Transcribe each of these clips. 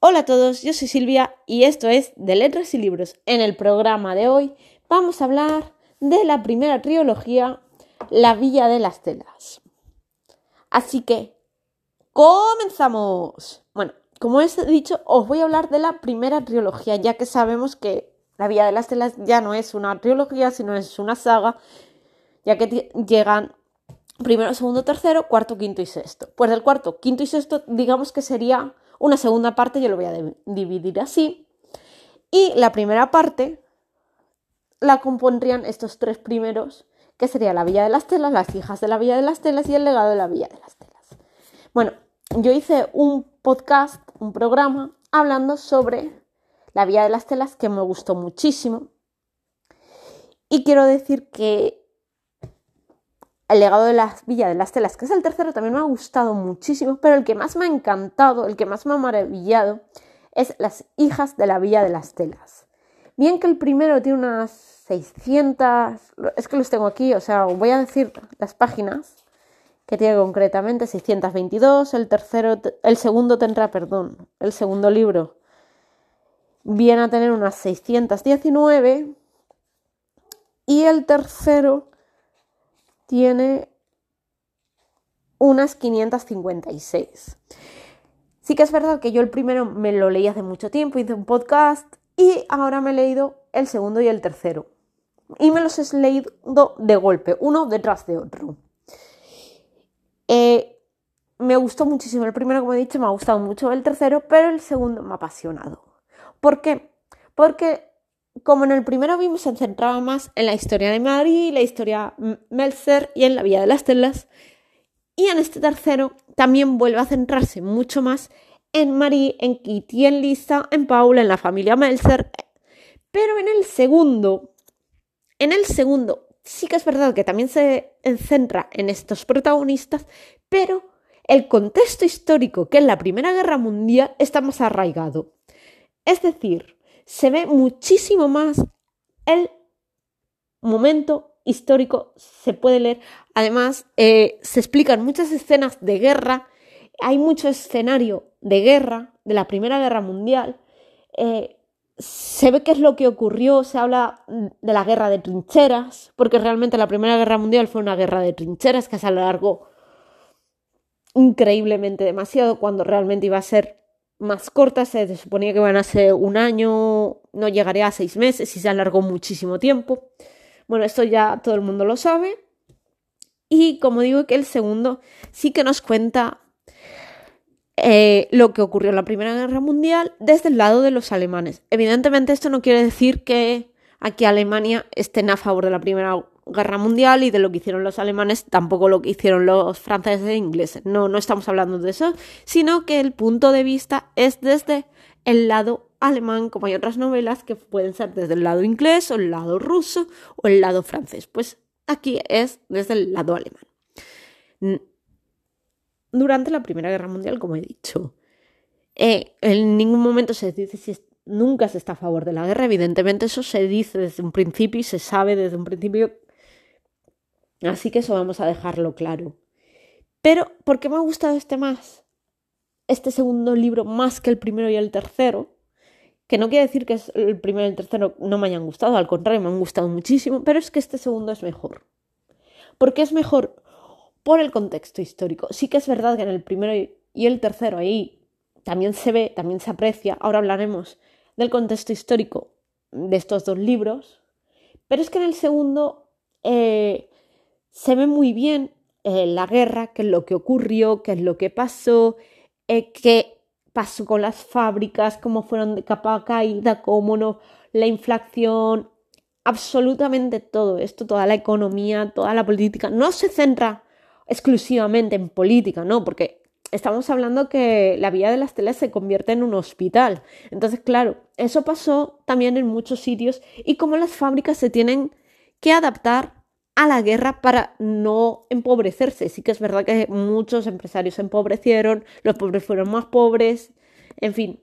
Hola a todos, yo soy Silvia y esto es de Letras y Libros. En el programa de hoy vamos a hablar de la primera trilogía, La Villa de las Telas. Así que, comenzamos. Bueno, como he dicho, os voy a hablar de la primera trilogía, ya que sabemos que La Villa de las Telas ya no es una trilogía, sino es una saga, ya que llegan primero, segundo, tercero, cuarto, quinto y sexto. Pues del cuarto, quinto y sexto, digamos que sería una segunda parte yo lo voy a dividir así. Y la primera parte la compondrían estos tres primeros, que sería la Villa de las Telas, las hijas de la Villa de las Telas y el legado de la Villa de las Telas. Bueno, yo hice un podcast, un programa, hablando sobre la Villa de las Telas que me gustó muchísimo. Y quiero decir que el legado de la Villa de las Telas, que es el tercero, también me ha gustado muchísimo, pero el que más me ha encantado, el que más me ha maravillado, es Las hijas de la Villa de las Telas. Bien que el primero tiene unas 600, es que los tengo aquí, o sea, voy a decir las páginas que tiene concretamente 622, el tercero, el segundo tendrá, perdón, el segundo libro viene a tener unas 619 y el tercero tiene unas 556. Sí que es verdad que yo el primero me lo leí hace mucho tiempo, hice un podcast y ahora me he leído el segundo y el tercero. Y me los he leído de golpe, uno detrás de otro. Eh, me gustó muchísimo el primero, como he dicho, me ha gustado mucho el tercero, pero el segundo me ha apasionado. ¿Por qué? Porque como en el primero vimos, se centraba más en la historia de Marie, la historia Melzer y en la vida de las telas. Y en este tercero también vuelve a centrarse mucho más en Marie, en Kitty, en Lisa, en Paula, en la familia Melzer. Pero en el segundo, en el segundo, sí que es verdad que también se centra en estos protagonistas, pero el contexto histórico, que es la Primera Guerra Mundial, está más arraigado. Es decir, se ve muchísimo más el momento histórico, se puede leer. Además, eh, se explican muchas escenas de guerra, hay mucho escenario de guerra, de la Primera Guerra Mundial. Eh, se ve qué es lo que ocurrió, se habla de la guerra de trincheras, porque realmente la Primera Guerra Mundial fue una guerra de trincheras que se alargó increíblemente demasiado cuando realmente iba a ser más cortas, se suponía que iban a ser un año, no llegaría a seis meses y se alargó muchísimo tiempo. Bueno, esto ya todo el mundo lo sabe. Y como digo que el segundo sí que nos cuenta eh, lo que ocurrió en la Primera Guerra Mundial desde el lado de los alemanes. Evidentemente esto no quiere decir que aquí Alemania estén a favor de la Primera Guerra Mundial y de lo que hicieron los alemanes, tampoco lo que hicieron los franceses e ingleses. No, no estamos hablando de eso, sino que el punto de vista es desde el lado alemán, como hay otras novelas que pueden ser desde el lado inglés o el lado ruso o el lado francés. Pues aquí es desde el lado alemán. Durante la Primera Guerra Mundial, como he dicho, eh, en ningún momento se dice si nunca se está a favor de la guerra. Evidentemente eso se dice desde un principio y se sabe desde un principio Así que eso vamos a dejarlo claro. Pero, ¿por qué me ha gustado este más? Este segundo libro más que el primero y el tercero. Que no quiere decir que el primero y el tercero no me hayan gustado, al contrario, me han gustado muchísimo, pero es que este segundo es mejor. ¿Por qué es mejor? Por el contexto histórico. Sí que es verdad que en el primero y el tercero ahí también se ve, también se aprecia, ahora hablaremos del contexto histórico de estos dos libros, pero es que en el segundo eh, se ve muy bien eh, la guerra, qué es lo que ocurrió, qué es lo que pasó, eh, qué pasó con las fábricas, cómo fueron de capa caída, cómo no, la inflación, absolutamente todo esto, toda la economía, toda la política, no se centra exclusivamente en política, ¿no? Porque estamos hablando que la vía de las telas se convierte en un hospital. Entonces, claro, eso pasó también en muchos sitios y cómo las fábricas se tienen que adaptar a la guerra para no empobrecerse. Sí que es verdad que muchos empresarios se empobrecieron, los pobres fueron más pobres, en fin.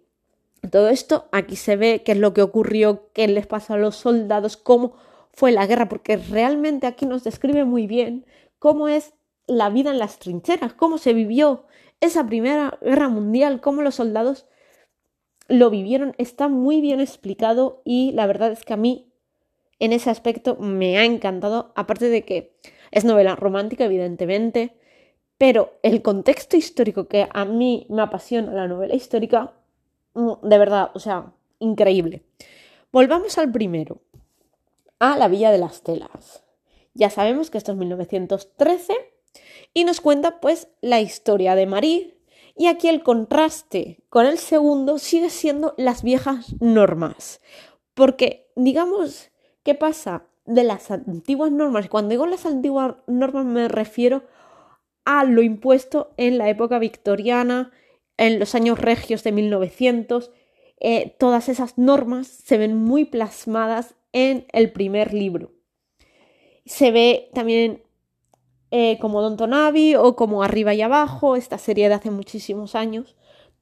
Todo esto aquí se ve qué es lo que ocurrió, qué les pasó a los soldados, cómo fue la guerra, porque realmente aquí nos describe muy bien cómo es la vida en las trincheras, cómo se vivió esa primera guerra mundial, cómo los soldados lo vivieron, está muy bien explicado y la verdad es que a mí en ese aspecto me ha encantado, aparte de que es novela romántica, evidentemente, pero el contexto histórico que a mí me apasiona la novela histórica, mm, de verdad, o sea, increíble. Volvamos al primero, a la Villa de las Telas. Ya sabemos que esto es 1913 y nos cuenta pues la historia de Marie y aquí el contraste con el segundo sigue siendo las viejas normas. Porque digamos, ¿qué pasa? De las antiguas normas, cuando digo las antiguas normas me refiero a lo impuesto en la época victoriana, en los años regios de 1900, eh, todas esas normas se ven muy plasmadas en el primer libro. Se ve también eh, como Don Tonavi o como Arriba y Abajo, esta serie de hace muchísimos años.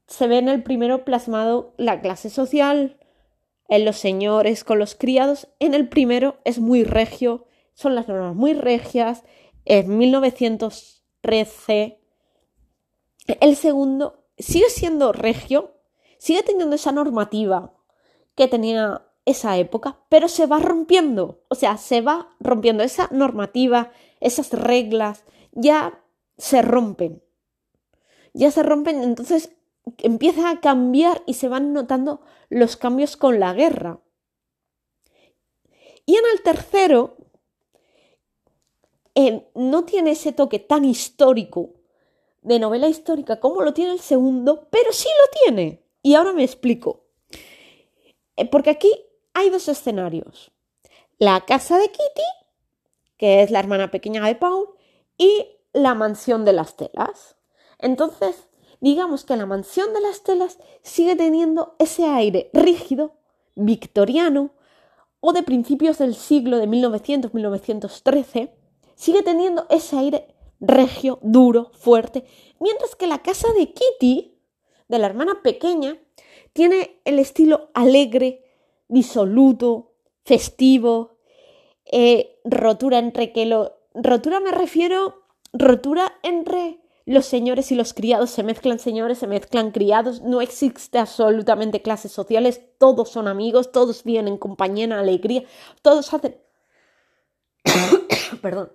Se ve en el primero plasmado la clase social, en los señores con los criados. En el primero es muy regio, son las normas muy regias. En 1900 13. El segundo sigue siendo regio, sigue teniendo esa normativa que tenía esa época, pero se va rompiendo, o sea, se va rompiendo esa normativa, esas reglas, ya se rompen. Ya se rompen, entonces empieza a cambiar y se van notando los cambios con la guerra. Y en el tercero no tiene ese toque tan histórico de novela histórica como lo tiene el segundo, pero sí lo tiene. Y ahora me explico. Eh, porque aquí hay dos escenarios. La casa de Kitty, que es la hermana pequeña de Paul, y la mansión de las telas. Entonces, digamos que la mansión de las telas sigue teniendo ese aire rígido, victoriano, o de principios del siglo de 1900-1913, sigue teniendo ese aire regio, duro, fuerte, mientras que la casa de Kitty, de la hermana pequeña, tiene el estilo alegre, disoluto, festivo, eh, rotura entre que lo... Rotura me refiero, rotura entre los señores y los criados, se mezclan señores, se mezclan criados, no existe absolutamente clases sociales, todos son amigos, todos vienen en compañía, alegría, todos hacen... Perdón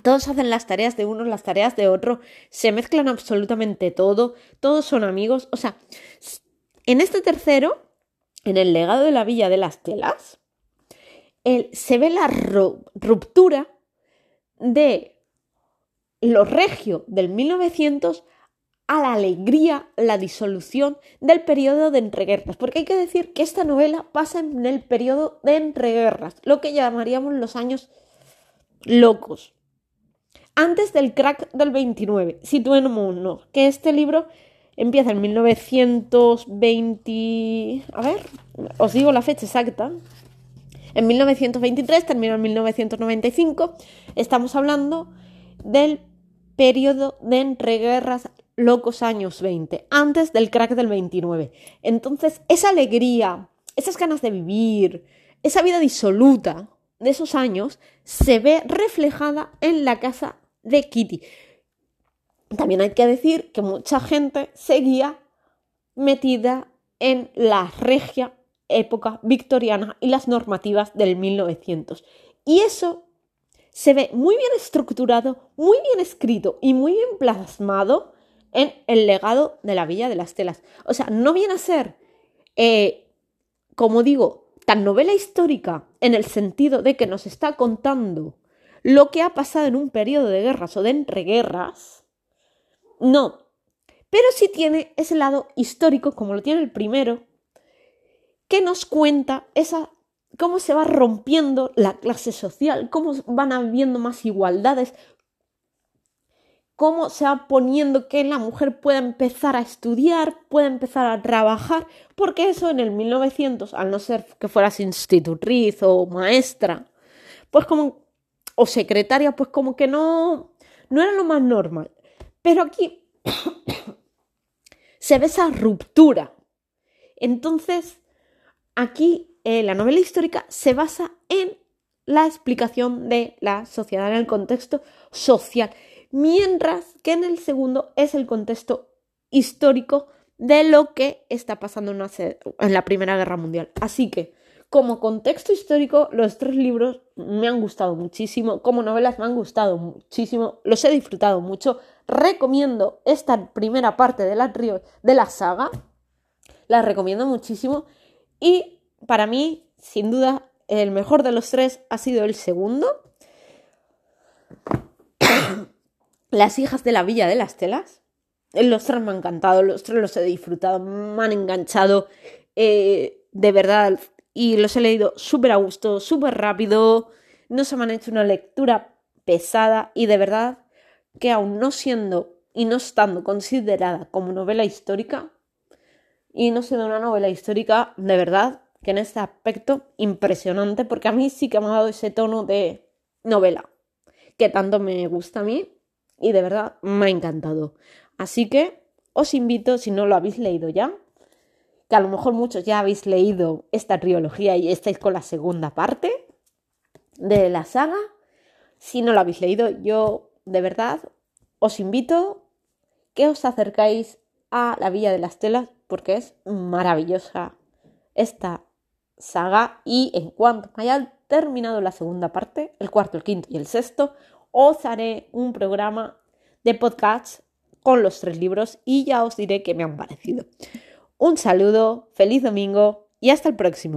todos hacen las tareas de uno, las tareas de otro, se mezclan absolutamente todo, todos son amigos. O sea, en este tercero, en el legado de la Villa de las Telas, se ve la ruptura de lo regio del 1900 a la alegría, la disolución del periodo de entreguerras. Porque hay que decir que esta novela pasa en el periodo de entreguerras, lo que llamaríamos los años locos antes del crack del 29. Situémonos, que este libro empieza en 1920... A ver, os digo la fecha exacta. En 1923, termina en 1995. Estamos hablando del periodo de entreguerras locos años 20, antes del crack del 29. Entonces, esa alegría, esas ganas de vivir, esa vida disoluta de esos años se ve reflejada en la casa de Kitty. También hay que decir que mucha gente seguía metida en la regia época victoriana y las normativas del 1900. Y eso se ve muy bien estructurado, muy bien escrito y muy bien plasmado en el legado de la Villa de las Telas. O sea, no viene a ser, eh, como digo, tan novela histórica en el sentido de que nos está contando lo que ha pasado en un periodo de guerras o de entreguerras. No, pero sí tiene ese lado histórico, como lo tiene el primero, que nos cuenta esa cómo se va rompiendo la clase social, cómo van habiendo más igualdades, cómo se va poniendo que la mujer pueda empezar a estudiar, pueda empezar a trabajar, porque eso en el 1900, al no ser que fueras institutriz o maestra, pues como o secretaria, pues como que no, no era lo más normal. Pero aquí se ve esa ruptura. Entonces, aquí eh, la novela histórica se basa en la explicación de la sociedad, en el contexto social, mientras que en el segundo es el contexto histórico de lo que está pasando en la Primera Guerra Mundial. Así que, como contexto histórico, los tres libros me han gustado muchísimo, como novelas me han gustado muchísimo, los he disfrutado mucho. Recomiendo esta primera parte de la, de la saga, la recomiendo muchísimo y para mí, sin duda, el mejor de los tres ha sido el segundo. Las hijas de la Villa de las Telas los tres me han encantado, los tres los he disfrutado, me han enganchado eh, de verdad y los he leído súper a gusto, súper rápido, no se me han hecho una lectura pesada y de verdad que aún no siendo y no estando considerada como novela histórica y no siendo una novela histórica, de verdad que en este aspecto impresionante porque a mí sí que me ha dado ese tono de novela que tanto me gusta a mí y de verdad me ha encantado. Así que os invito, si no lo habéis leído ya, que a lo mejor muchos ya habéis leído esta trilogía y estáis con la segunda parte de la saga. Si no lo habéis leído, yo de verdad os invito que os acercáis a la Villa de las Telas porque es maravillosa esta saga y en cuanto haya terminado la segunda parte, el cuarto, el quinto y el sexto, os haré un programa de podcast con los tres libros y ya os diré qué me han parecido. Un saludo, feliz domingo y hasta el próximo.